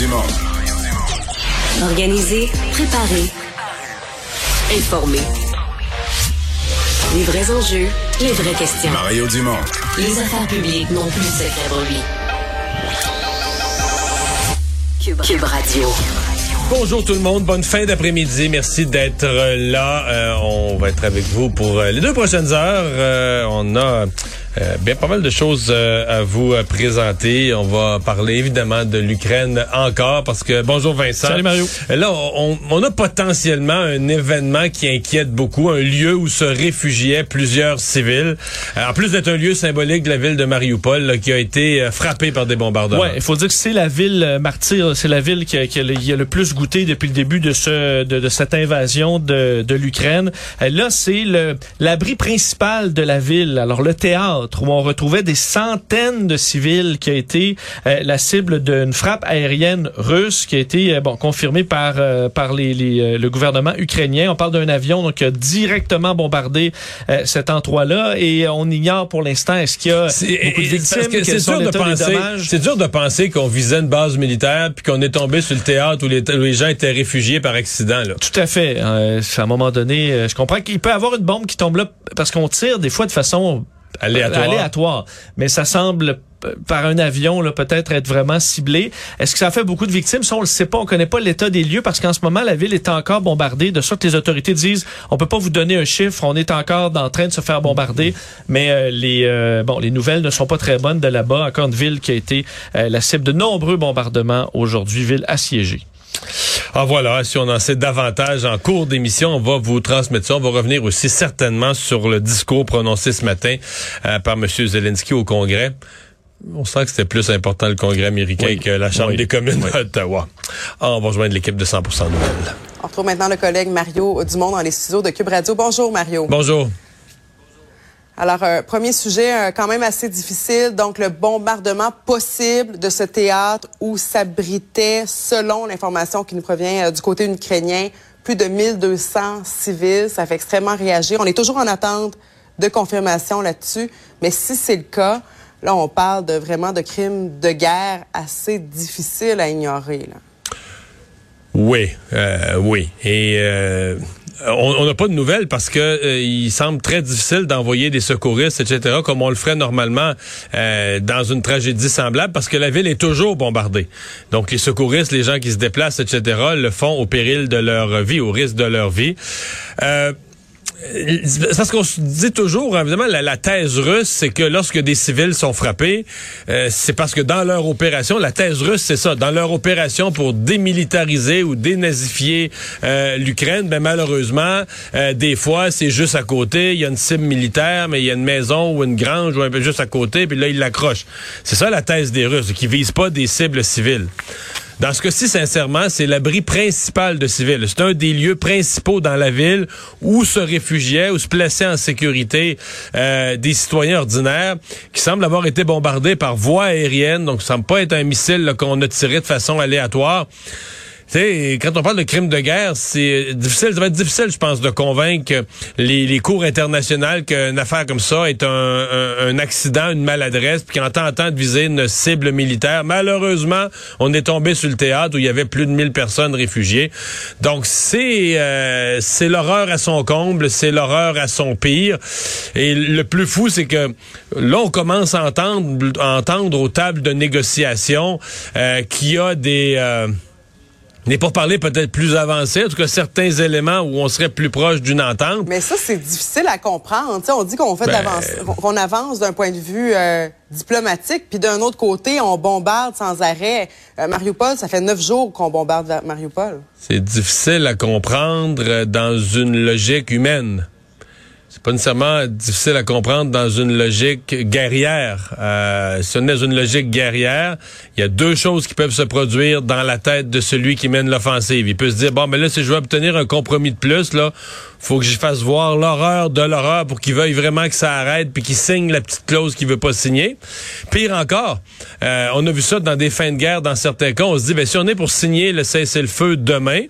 Dumont. Organiser, préparer, informer. Les vrais enjeux, les vraies questions. Mario Dumont. Les affaires publiques n'ont plus de secret pour lui. Cube, Cube Radio. Bonjour tout le monde, bonne fin d'après-midi. Merci d'être là. Euh, on va être avec vous pour euh, les deux prochaines heures. Euh, on a euh, bien pas mal de choses euh, à vous euh, présenter. On va parler évidemment de l'Ukraine encore parce que bonjour Vincent. Salut Mario. Là, on, on, a potentiellement un événement qui inquiète beaucoup, un lieu où se réfugiaient plusieurs civils. en plus d'être un lieu symbolique de la ville de Mariupol là, qui a été frappé par des bombardements. Ouais, il faut dire que c'est la ville martyre, c'est la ville qui a, qui, a le, qui a, le, plus goûté depuis le début de ce de, de cette invasion de, de l'Ukraine. Là, c'est le l'abri principal de la ville. Alors le théâtre où on retrouvait des centaines de civils qui a été euh, la cible d'une frappe aérienne russe qui a été euh, bon confirmée par euh, par les, les le gouvernement ukrainien. On parle d'un avion donc qui a directement bombardé cet endroit-là et on ignore pour l'instant est-ce qu'il y a beaucoup de victimes. C'est dur de penser. C'est dur de penser qu'on visait une base militaire puis qu'on est tombé sur le théâtre où les, où les gens étaient réfugiés par accident. Là. Tout à fait. à un moment donné, je comprends qu'il peut y avoir une bombe qui tombe là parce qu'on tire des fois de façon aléatoire. aléatoire. Mais ça semble par un avion là peut-être être vraiment ciblé. Est-ce que ça fait beaucoup de victimes? Ça on le sait pas, on connaît pas l'état des lieux parce qu'en ce moment la ville est encore bombardée. De sorte que les autorités disent on peut pas vous donner un chiffre, on est encore en train de se faire bombarder, mais euh, les euh, bon les nouvelles ne sont pas très bonnes de là-bas. Encore une ville qui a été euh, la cible de nombreux bombardements aujourd'hui, ville assiégée. Ah voilà, si on en sait davantage en cours d'émission, on va vous transmettre ça. On va revenir aussi certainement sur le discours prononcé ce matin euh, par M. Zelensky au Congrès. On sent que c'était plus important le Congrès américain oui. que la Chambre oui. des communes oui. d'Ottawa. Ah, on va rejoindre l'équipe de 100% Nouvelles. On retrouve maintenant le collègue Mario Dumont dans les studios de Cube Radio. Bonjour Mario. Bonjour. Alors, euh, premier sujet euh, quand même assez difficile, donc le bombardement possible de ce théâtre où s'abritait, selon l'information qui nous provient euh, du côté ukrainien, plus de 1200 civils. Ça fait extrêmement réagir. On est toujours en attente de confirmation là-dessus, mais si c'est le cas, là, on parle vraiment de crimes de guerre assez difficiles à ignorer. Là. Oui, oui. Et on n'a pas de nouvelles parce que euh, il semble très difficile d'envoyer des secouristes, etc., comme on le ferait normalement euh, dans une tragédie semblable, parce que la ville est toujours bombardée. Donc les secouristes, les gens qui se déplacent, etc., le font au péril de leur vie, au risque de leur vie. Euh, c'est parce qu'on se dit toujours, évidemment, la, thèse russe, c'est que lorsque des civils sont frappés, euh, c'est parce que dans leur opération, la thèse russe, c'est ça, dans leur opération pour démilitariser ou dénazifier euh, l'Ukraine, ben malheureusement, euh, des fois, c'est juste à côté, il y a une cible militaire, mais il y a une maison ou une grange ou un peu juste à côté, puis là, ils l'accrochent. C'est ça la thèse des Russes, qui visent pas des cibles civiles. Dans ce cas-ci, sincèrement, c'est l'abri principal de civils. C'est un des lieux principaux dans la ville où se réfugiaient, où se plaçaient en sécurité euh, des citoyens ordinaires qui semblent avoir été bombardés par voie aérienne. Donc, ça semble pas être un missile qu'on a tiré de façon aléatoire. Sais, quand on parle de crimes de guerre, c'est difficile, ça va être difficile, je pense, de convaincre les, cours internationales qu'une affaire comme ça est un accident, une maladresse, puis qu'en tentant de viser une cible militaire, malheureusement, on est tombé sur le théâtre où il y avait plus de 1000 personnes réfugiées. Donc, c'est euh, c'est l'horreur à son comble, c'est l'horreur à son pire. Et le plus fou, c'est que là, on commence à entendre, à entendre aux tables de négociation euh, qu'il y a des... Euh, n'est pour parler peut-être plus avancé, en tout cas certains éléments où on serait plus proche d'une entente. Mais ça, c'est difficile à comprendre. T'sais, on dit qu'on fait ben... qu'on avance d'un point de vue euh, diplomatique, puis d'un autre côté, on bombarde sans arrêt. Euh, Mariupol, ça fait neuf jours qu'on bombarde Mariupol. C'est difficile à comprendre dans une logique humaine c'est pas nécessairement difficile à comprendre dans une logique guerrière. Euh, si on est dans une logique guerrière, il y a deux choses qui peuvent se produire dans la tête de celui qui mène l'offensive. Il peut se dire bon, mais là, si je veux obtenir un compromis de plus, là, faut que j'y fasse voir l'horreur de l'horreur pour qu'il veuille vraiment que ça arrête puis qu'il signe la petite clause qu'il veut pas signer. Pire encore, euh, on a vu ça dans des fins de guerre dans certains cas. On se dit ben si on est pour signer le cessez-le-feu demain,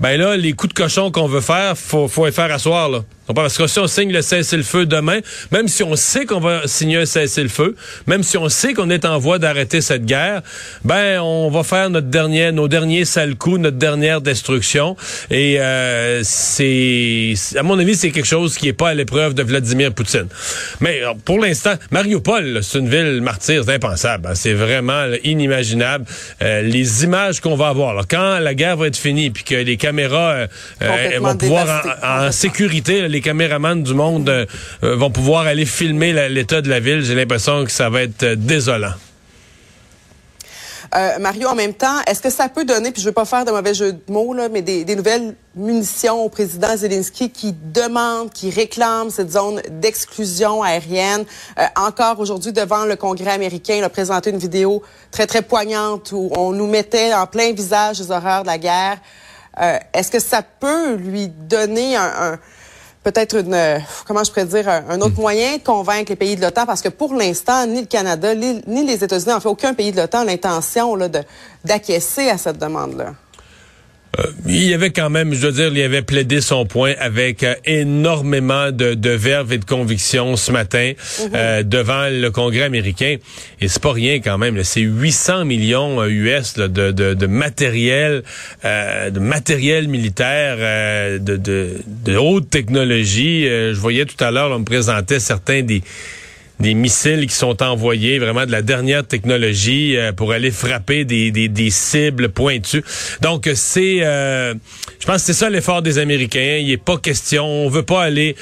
ben là, les coups de cochon qu'on veut faire, faut, faut les faire asseoir là Parce que si on signe le cessez-le-feu demain, même si on sait qu'on va signer un cessez-le-feu, même si on sait qu'on est en voie d'arrêter cette guerre, ben on va faire notre dernier, nos derniers sales coups, notre dernière destruction. Et euh, c'est, à mon avis, c'est quelque chose qui est pas à l'épreuve de Vladimir Poutine. Mais pour l'instant, Mariupol, c'est une ville martyre, c'est impensable. Hein. c'est vraiment inimaginable. Euh, les images qu'on va avoir, alors, quand la guerre va être finie, puis que les caméras euh, vont pouvoir en, en sécurité les caméramans du monde euh, euh, vont pouvoir aller filmer l'état de la ville. J'ai l'impression que ça va être euh, désolant. Mario, en même temps, est-ce que ça peut donner, puis je veux pas faire de mauvais jeu de mots, là, mais des, nouvelles munitions au président Zelensky qui demande, qui réclame cette zone d'exclusion aérienne. encore aujourd'hui, devant le Congrès américain, il a présenté une vidéo très, très poignante où on nous mettait en plein visage les horreurs de la guerre. Est-ce que ça peut lui donner un peut-être une, euh, comment je pourrais dire, un autre hmm. moyen de convaincre les pays de l'OTAN, parce que pour l'instant, ni le Canada, ni, les États-Unis, en fait, aucun pays de l'OTAN a l'intention d'acquiescer à cette demande-là. Euh, il y avait quand même, je veux dire, il avait plaidé son point avec euh, énormément de, de verve et de conviction ce matin mhm. euh, devant le Congrès américain. Et c'est pas rien quand même. C'est 800 millions US de, de, de, matériel, de matériel militaire de, de, de haute technologie. je voyais tout à l'heure, on me présentait certains des des missiles qui sont envoyés, vraiment de la dernière technologie euh, pour aller frapper des, des, des cibles pointues. Donc c'est, euh, je pense que c'est ça l'effort des Américains. Il est pas question, on veut pas aller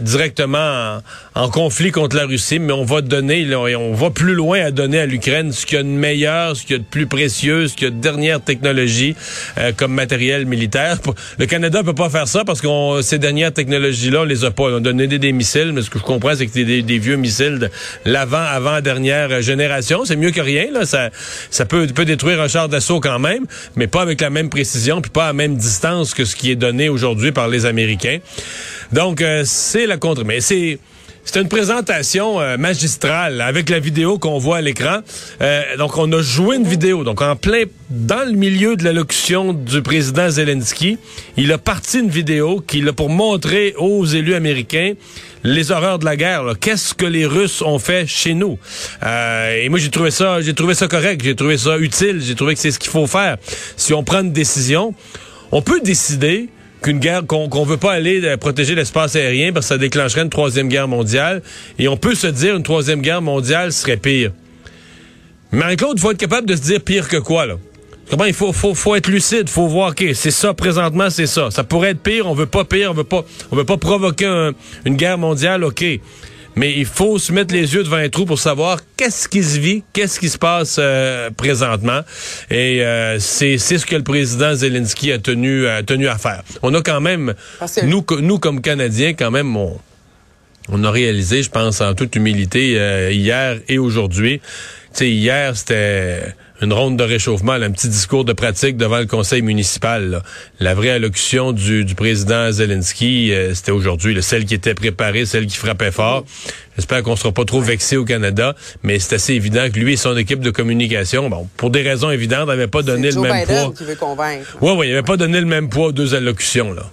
directement en, conflit contre la Russie, mais on va donner, là, on va plus loin à donner à l'Ukraine ce qu'il y a de meilleur, ce qu'il y a de plus précieux, ce qu'il y a de dernière technologie euh, comme matériel militaire. Le Canada peut pas faire ça parce que ces dernières technologies-là, on les a pas. On a donné des, missiles, mais ce que je comprends, c'est que des, des vieux missiles de l'avant, avant-dernière génération. C'est mieux que rien, là. Ça, peut, détruire un char d'assaut quand même, mais pas avec la même précision, puis pas à la même distance que ce qui est donné aujourd'hui par les Américains. Donc, euh, c'est la contre. Mais c'est... C'est une présentation euh, magistrale avec la vidéo qu'on voit à l'écran. Euh, donc, on a joué une vidéo. Donc, en plein dans le milieu de l'allocution du président Zelensky, il a parti une vidéo qu'il a pour montrer aux élus américains les horreurs de la guerre. Qu'est-ce que les Russes ont fait chez nous? Euh, Et moi, j'ai trouvé ça, j'ai trouvé ça correct, j'ai trouvé ça utile, j'ai trouvé que c'est ce qu'il faut faire. Si on prend une décision, on peut décider qu'une guerre qu'on ne veut pas aller euh, protéger l'espace aérien parce que ça déclencherait une troisième guerre mondiale. Et on peut se dire une troisième guerre mondiale serait pire. Marie-Claude, faut être capable de se dire pire que quoi, là? Comment il faut, faut, faut être lucide, faut voir, ok, c'est ça présentement, c'est ça. Ça pourrait être pire, on veut pas pire, on veut pas, on veut pas provoquer une guerre mondiale, ok. Mais il faut se mettre les yeux devant un trou pour savoir qu'est-ce qui se vit, qu'est-ce qui se passe euh, présentement. Et euh, c'est ce que le président Zelensky a tenu, a tenu à faire. On a quand même, nous, nous comme Canadiens, quand même, on, on a réalisé, je pense, en toute humilité, euh, hier et aujourd'hui. Tu sais, hier, c'était une ronde de réchauffement, un petit discours de pratique devant le conseil municipal. La vraie allocution du, président Zelensky, euh, c'était aujourd'hui, celle qui était préparée, celle qui frappait fort. J'espère qu'on sera pas trop vexé au Canada, mais c'est assez évident que lui et son équipe de communication, bon, pour des raisons évidentes, n'avaient pas donné le même poids. Veut convaincre. Oui, oui, il n'avait pas donné le même poids aux deux allocutions là.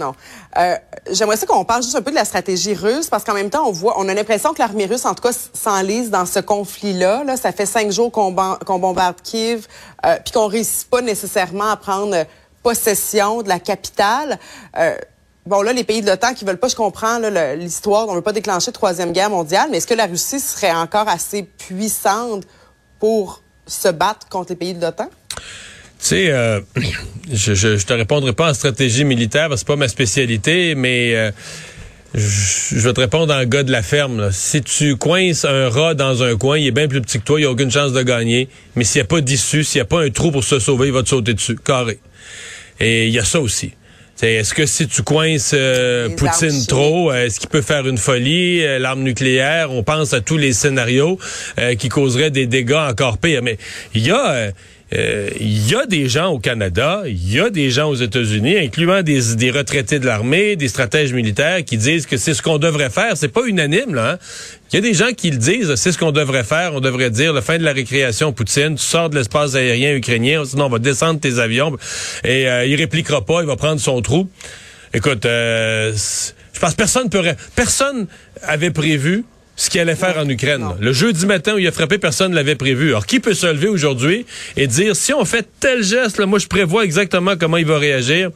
Non. Euh, J'aimerais ça qu'on parle juste un peu de la stratégie russe, parce qu'en même temps, on a l'impression que l'armée russe, en tout cas, s'enlise dans ce conflit-là. Là. Ça fait cinq jours qu'on bombarde Kiev, euh, puis qu'on réussit pas nécessairement à prendre possession de la capitale. Euh, bon, là, les pays de l'OTAN qui veulent pas, je comprends l'histoire, on veut pas déclencher Troisième Guerre mondiale, mais est-ce que la Russie serait encore assez puissante pour se battre contre les pays de l'OTAN? Tu sais, euh, je, je, te répondrai pas en stratégie militaire, parce que c'est pas ma spécialité, mais euh, je, vais te répondre en gars de la ferme. Si tu coinces un rat dans un coin, il est bien plus petit que toi, il a aucune chance de gagner. Mais s'il n'y a pas d'issue, s'il n'y a pas un trou pour se sauver, il va te sauter dessus, carré. Et il y a ça aussi. Est-ce que si tu coinces euh, Poutine trop, est-ce qu'il peut faire une folie, l'arme nucléaire? On pense à tous les scénarios qui causeraient des dégâts encore pires. Mais il y a il euh, y a des gens au Canada, il y a des gens aux États-Unis, incluant des, des retraités de l'armée, des stratèges militaires, qui disent que c'est ce qu'on devrait faire. C'est pas unanime, là. Hein? Il y a des gens qui le disent, c'est ce qu'on devrait faire. On devrait dire, la fin de la récréation Poutine, tu sors de l'espace aérien ukrainien, sinon on va descendre tes avions. Et euh, il répliquera pas, il va prendre son trou. Écoute, euh, je pense que personne peut, personne avait prévu ce qu'il allait faire en Ukraine. Le jeudi matin où il a frappé, personne ne l'avait prévu. Alors, qui peut se lever aujourd'hui et dire, si on fait tel geste, là, moi, je prévois exactement comment il va réagir?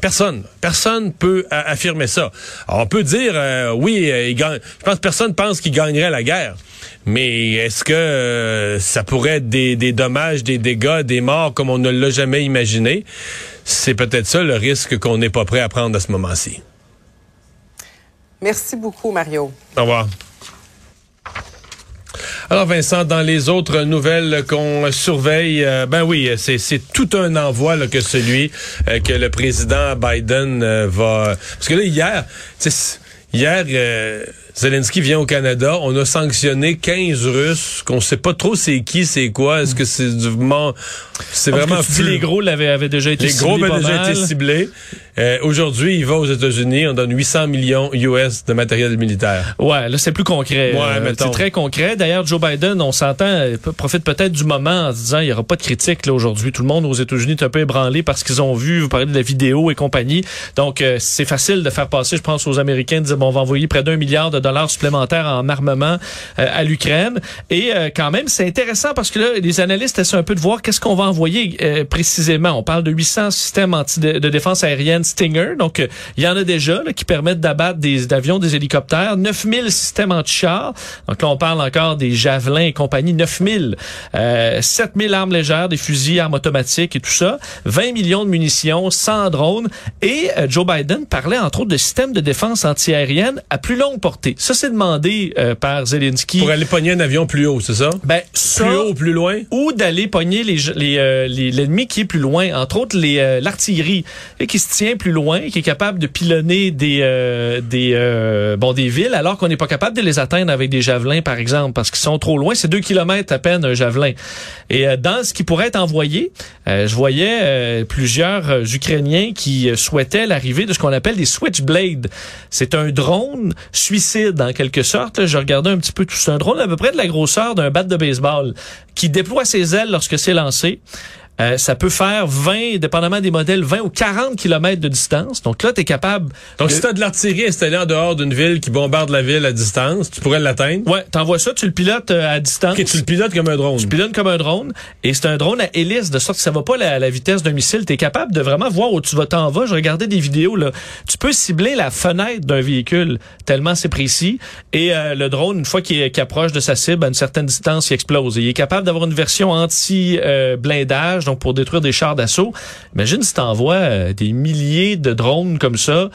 Personne. Personne peut affirmer ça. Alors, on peut dire, euh, oui, euh, il gagne. Je pense que personne pense qu'il gagnerait la guerre. Mais est-ce que euh, ça pourrait être des, des dommages, des dégâts, des morts comme on ne l'a jamais imaginé? C'est peut-être ça le risque qu'on n'est pas prêt à prendre à ce moment-ci. Merci beaucoup, Mario. Au revoir. Alors Vincent, dans les autres nouvelles qu'on surveille, euh, ben oui, c'est tout un envoi que celui euh, que le président Biden euh, va... Parce que là, hier, hier, Zelensky vient au Canada, on a sanctionné 15 Russes, qu'on sait pas trop c'est qui, c'est quoi, est-ce que c'est du... C'est que vraiment dis flou. les gros l'avaient avaient déjà été Les gros ciblés avaient pas déjà mal. été ciblés. Euh, Aujourd'hui, il va aux États-Unis, on donne 800 millions US de matériel militaire. Ouais, là c'est plus concret. Ouais, Euh, c'est très concret. D'ailleurs, Joe Biden, on s'entend, euh, profite peut-être du moment en se disant il y aura pas de critique là aujourd'hui. Tout le monde aux États-Unis est un peu ébranlé parce qu'ils ont vu, vous parlez de la vidéo et compagnie. Donc euh, c'est facile de faire passer, je pense, aux Américains de dire bon, on va envoyer près d'un milliard de dollars supplémentaires en armement euh, à l'Ukraine. Et euh, quand même, c'est intéressant parce que là, les analystes essaient un peu de voir qu'est-ce qu'on va envoyer euh, précisément. On parle de 800 systèmes anti de, de défense aérienne Stinger. Donc, euh, il y en a déjà là, qui permettent d'abattre des avions, des hélicoptères. 9000 systèmes anti-chars. Donc là, on parle encore des javelins et compagnie. 9000. Euh, 7000 armes légères, des fusils, armes automatiques et tout ça. 20 millions de munitions, 100 drones. Et euh, Joe Biden parlait entre autres de systèmes de défense antiaérienne à plus longue portée. Ça, c'est demandé euh, par Zelensky. Pour aller pogner un avion plus haut, c'est ça? Ben, ça, Plus haut ou plus loin? ou d'aller pogner les les, euh, l'ennemi qui est plus loin, entre autres les euh, l'artillerie qui se tient plus loin, qui est capable de pilonner des euh, des euh, bon des villes alors qu'on n'est pas capable de les atteindre avec des javelins par exemple parce qu'ils sont trop loin, c'est deux kilomètres à peine un javelin. Et dans ce qui pourrait être envoyé, je voyais plusieurs Ukrainiens qui souhaitaient l'arrivée de ce qu'on appelle des Switchblade. C'est un drone suicide en quelque sorte. Je regardais un petit peu tout ça. Un drone à peu près de la grosseur d'un bat de baseball qui déploie ses ailes lorsque c'est lancé. Euh, ça peut faire 20, dépendamment des modèles, 20 ou 40 kilomètres de distance. Donc là, tu es capable... Donc, de- si t'as de l'artillerie installée en dehors d'une ville qui bombarde la ville à distance, tu pourrais l'atteindre. Ouais, t'envoies ça, tu le pilotes euh, à distance. Ok, tu le pilotes comme un drone. Tu pilotes comme un drone et c'est un drone à hélice de sorte que ça va pas à la, la vitesse d'un missile. Tu es capable de vraiment voir où tu vas t'en vas. Je regardais des vidéos là. Tu peux cibler la fenêtre d'un véhicule tellement c'est précis et euh, le drone une fois qu'il approche de sa cible à une certaine distance, il explose. Et il est capable d'avoir une version anti euh, donc pour détruire des chars d'assaut. Imagine si t'envoies euh, des milliers de drones comme ça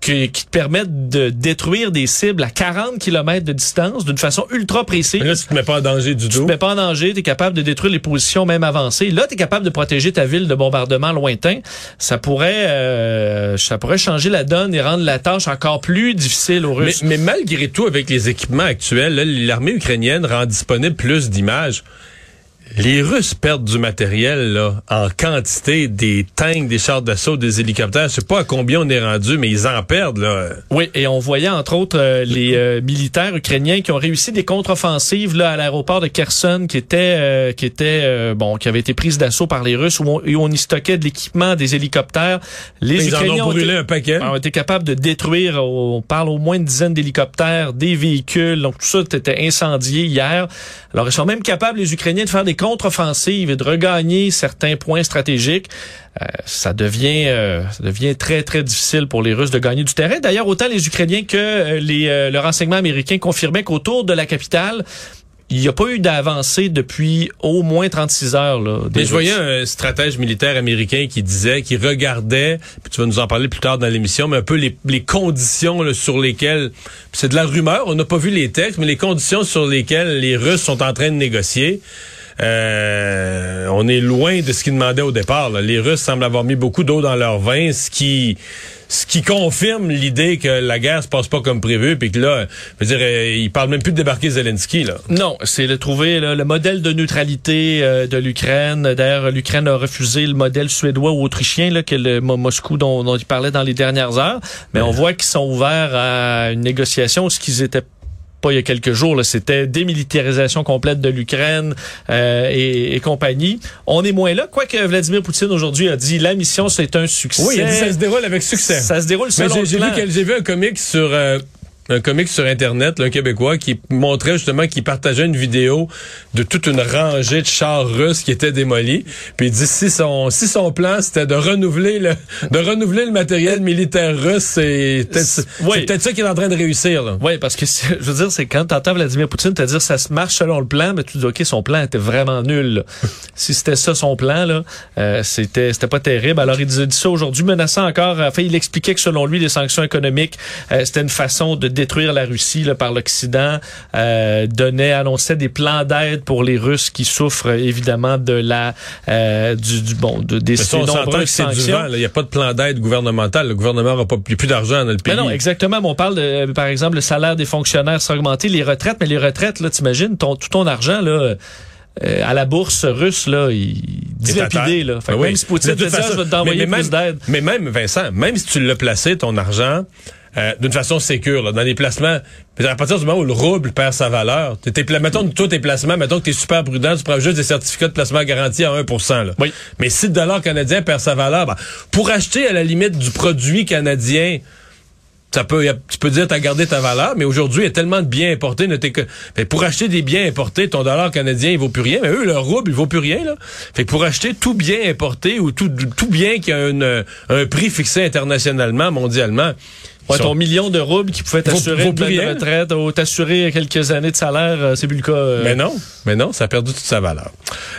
qui, qui te permettent de détruire des cibles à 40 km de distance d'une façon ultra précise. Mais là, tu te mets pas en danger du Tu tout. te mets pas en danger, tu es capable de détruire les positions même avancées. Là, tu es capable de protéger ta ville de bombardements lointains. Ça pourrait euh, ça pourrait changer la donne et rendre la tâche encore plus difficile aux Mais, Russes. mais malgré tout, avec les équipements actuels, l'armée ukrainienne rend disponible plus d'images. Les Russes perdent du matériel là, en quantité, des tanks, des chars d'assaut, des hélicoptères. Je sais pas à combien on est rendu, mais ils en perdent. là. Oui, et on voyait entre autres euh, les euh, militaires ukrainiens qui ont réussi des contre-offensives là à l'aéroport de Kherson qui était euh, qui était euh, bon qui avait été prise d'assaut par les Russes où on, où on y stockait de l'équipement, des hélicoptères. Les Ils en Ukrainiens ont brûlé été- un paquet. ont été capables de détruire, on parle au moins une dizaine d'hélicoptères, des véhicules, donc tout ça était incendié hier. Alors ils sont même capables, les Ukrainiens, de faire des contre-offensives et de regagner certains points stratégiques. Euh, ça devient euh, ça devient très très difficile pour les Russes de gagner du terrain. D'ailleurs, autant les Ukrainiens que euh, les euh, le renseignement américain confirmaient qu'autour de la capitale, il n'y a pas eu d'avancée depuis au moins 36 heures. Là, des Mais je voyais un stratège militaire américain qui disait, qui regardait, puis tu vas nous en parler plus tard dans l'émission, mais un peu les, les conditions là, sur lesquelles, c'est de la rumeur, on n'a pas vu les textes, mais les conditions sur lesquelles les Russes sont en train de négocier. Euh, on est loin de ce qu'ils demandaient au départ. là. Les Russes semblent avoir mis beaucoup d'eau dans leur vin, ce qui ce qui confirme l'idée que la guerre se passe pas comme prévu, puis que là, je veux dire, euh, ils parlent même plus de débarquer Zelensky là. Non, c'est de trouver là, le modèle de neutralité euh, de l'Ukraine. D'ailleurs, l'Ukraine a refusé le modèle suédois ou autrichien là, que le Mo- Moscou dont, dont il parlait dans les dernières heures. Mais on voit qu'ils sont ouverts à une négociation, ce qu'ils étaient pas il y a quelques jours, c'était démilitarisation complète de l'Ukraine euh, et, et, compagnie. On est moins là, quoique Vladimir Poutine aujourd'hui a dit la mission c'est un succès. Oui, il a dit ça se déroule avec succès. Ça se déroule selon Mais j'ai vu, j'ai vu un comique sur euh, un comique sur Internet, un Québécois, qui montrait justement qu'il partageait une vidéo de toute une rangée de chars russes qui étaient démolis. Puis il dit si son si son plan c'était de renouveler le de renouveler le matériel militaire russe, c'est peut-être oui. peut ça qu'il est en train de réussir. Là. Oui, parce que je veux dire, c'est quand t'entends Vladimir Poutine te dire ça se marche selon le plan, mais tu dis ok son plan était vraiment nul. si c'était ça son plan là, euh, c'était c'était pas terrible. Alors il dit ça aujourd'hui, menaçant encore. Enfin, il expliquait que selon lui les sanctions économiques euh, c'était une façon de détruire la Russie là, par l'Occident, euh, donnait, annonçait des plans d'aide pour les Russes qui souffrent évidemment de la euh, du, du, bon de, des on nombreuses sanctions. Il n'y a pas de plan d'aide gouvernemental. Le gouvernement n'a pas plus d'argent dans le pays. Mais non, exactement. on parle de, par exemple, le salaire des fonctionnaires sera augmenté, les retraites, mais les retraites, là, t'imagines, ton, tout ton argent là. Euh, à la bourse russe, là, il dilapidé, là. Fait ben oui. Même si Poutine te dit, ah, je vais t'envoyer plus d'aide. Mais même, Vincent, même si tu l'as placé, ton argent, euh, d'une façon sécure, dans les placements. À partir du moment où le rouble perd sa valeur, t'es, mettons tous tes placements, mettons que tu es super prudent, tu prends juste des certificats de placement garantis à 1% là. Oui. Mais si le dollar canadien perd sa valeur, ben, pour acheter à la limite du produit canadien, ça peut, tu peux dire t'as gardé ta valeur, mais aujourd'hui, il y a tellement de biens importés. que, ben, pour acheter des biens importés, ton dollar canadien, il vaut plus rien. Mais eux, leur rouble, il vaut plus rien. Là. Fait que pour acheter tout bien importé ou tout, tout bien qui a un prix fixé internationalement, mondialement, Ouais, ton million de roubles qui pouvait t'assurer une retraite ou t'assurer quelques années de salaire, euh, c'est plus le cas. Euh. Mais non, mais non, ça a perdu toute sa valeur.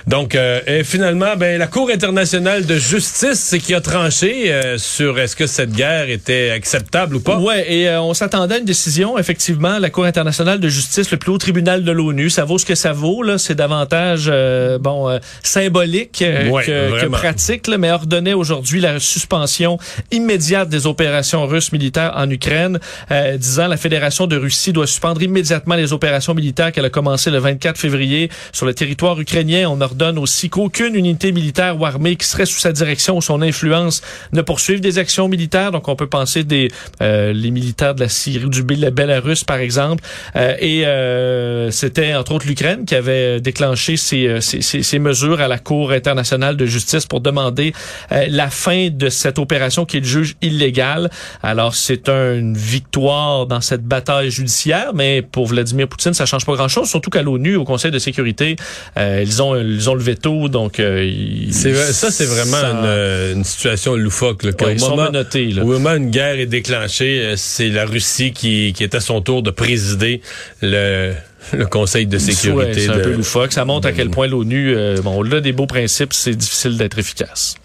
Donc, euh, et finalement, ben, la Cour internationale de justice, c'est qui a tranché sur est-ce que cette guerre était acceptable ou pas? Ouais, et on s'attendait à une décision. Effectivement, la Cour internationale de justice, le plus haut tribunal de l'ONU, ça vaut ce que ça vaut. Là, c'est davantage bon symbolique que, que, pratique, là, mais ordonnait aujourd'hui la suspension immédiate des opérations russes militaires en Ukraine, euh, disant la Fédération de Russie doit suspendre immédiatement les opérations militaires qu'elle a commencé le 24 février sur le territoire ukrainien. On ordonne aussi qu'aucune unité militaire ou armée qui serait sous sa direction ou son influence ne poursuive des actions militaires. Donc, on peut penser des euh, les militaires de la Syrie du Belarus, par exemple. Euh, et euh, c'était entre autres l'Ukraine qui avait déclenché ces, ces, ces, mesures à la Cour internationale de justice pour demander la fin de cette opération qui est juge illégale. Alors, c'est une victoire dans cette bataille judiciaire, mais pour Vladimir Poutine, ça change pas grand-chose, surtout qu'à l'ONU, au Conseil de sécurité, euh, ils ont ils ont le veto, donc euh, ça c'est vraiment une, une, situation loufoque. Là, ouais, ils moment, sont menottés, là. Au moment où une guerre est déclenchée, euh, c'est la Russie qui, qui est à son tour de présider le le Conseil de sécurité. c'est un peu loufoque. Ça montre à quel point l'ONU, euh, bon, au-delà des beaux principes, c'est difficile d'être efficace.